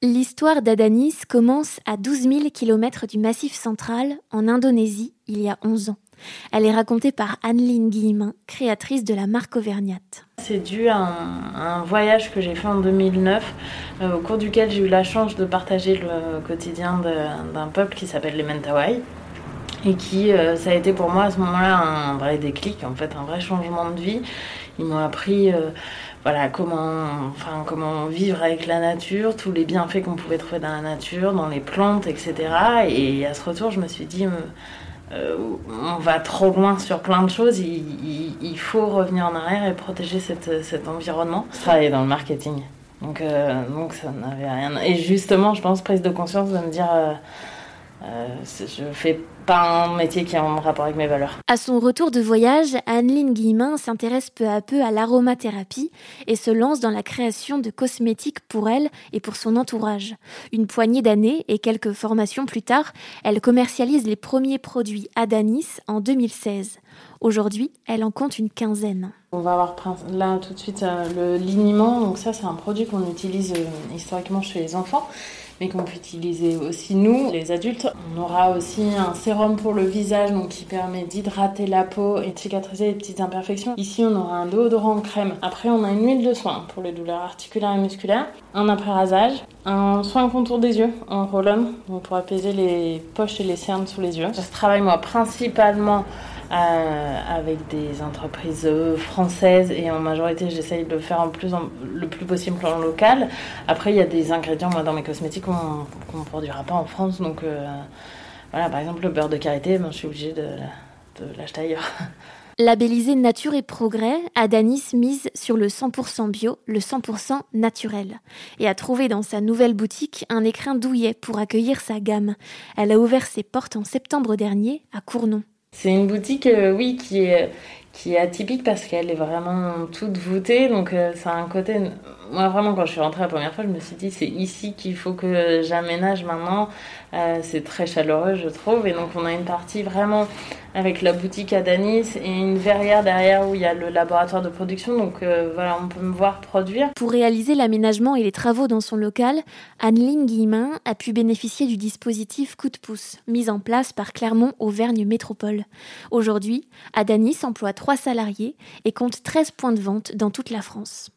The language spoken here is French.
L'histoire d'Adanis commence à 12 000 km du Massif central, en Indonésie, il y a 11 ans. Elle est racontée par Anneline Guillemin, créatrice de la marque Auvergnate. C'est dû à un, voyage que j'ai fait en 2009, euh, au cours duquel j'ai eu la chance de partager le quotidien d'un peuple qui s'appelle les Mentawai. Et qui, euh, ça a été pour moi à ce moment-là un vrai déclic, en fait, un vrai changement de vie. Ils m'ont appris euh, voilà, comment, enfin, comment vivre avec la nature, tous les bienfaits qu'on pouvait trouver dans la nature, dans les plantes, etc. Et à ce retour, je me suis dit, euh, on va trop loin sur plein de choses, il, faut revenir en arrière et protéger cet environnement. Je travaillais dans le marketing, donc, donc ça n'avait rien. Et justement, je pense, prise de conscience de me dire, euh, je fais pas un métier qui est en rapport avec mes valeurs. À son retour de voyage, Anneline Guillemin s'intéresse peu à peu à l'aromathérapie et se lance dans la création de cosmétiques pour elle et pour son entourage. Une poignée d'années et quelques formations plus tard, elle commercialise les premiers produits Adanis en 2016. Aujourd'hui, elle en compte une quinzaine. On va avoir là tout de suite euh, le liniment. Donc ça, c'est un produit qu'on utilise euh, historiquement chez les enfants mais qu'on peut utiliser aussi nous, les adultes. On aura aussi un sérum pour le visage donc qui permet d'hydrater la peau et de cicatriser les petites imperfections. Ici, on aura un déodorant crème. Après, on a une huile de soin pour les douleurs articulaires et musculaires, un après-rasage, un soin contour des yeux en roll-on pour apaiser les poches et les cernes sous les yeux. Je travaille moi principalement avec des entreprises euh, françaises et en majorité j'essaye de le faire en plus le plus possible en local. Après il y a des ingrédients moi, dans mes cosmétiques qu'on ne produira pas en France donc euh, voilà par exemple le beurre de karité ben, je suis obligée de, l'acheter ailleurs. Labellisé Nature et Progrès, Adanis mise sur le 100% bio, le 100% naturel, et a trouvé dans sa nouvelle boutique un écrin douillet pour accueillir sa gamme. Elle a ouvert ses portes en septembre dernier à Cournon. C'est une boutique, euh, oui, qui est, qui est atypique parce qu'elle est vraiment toute voûtée. Donc, euh, ça a un côté. Moi, vraiment, quand je suis rentrée la première fois, je me suis dit, c'est ici qu'il faut que j'aménage maintenant. Euh, c'est très chaleureux, je trouve. Et donc, on a une partie vraiment avec la boutique à Danis et une verrière derrière où il y a le laboratoire de production. Donc, euh, voilà, on peut me voir produire. Pour réaliser l'aménagement et les travaux dans son local, Anneline Guillemin a pu bénéficier du dispositif Coup de pouce, mis en place par Clermont Auvergne Métropole. Aujourd'hui, Adanis emploie trois salariés et compte 13 points de vente dans toute la France.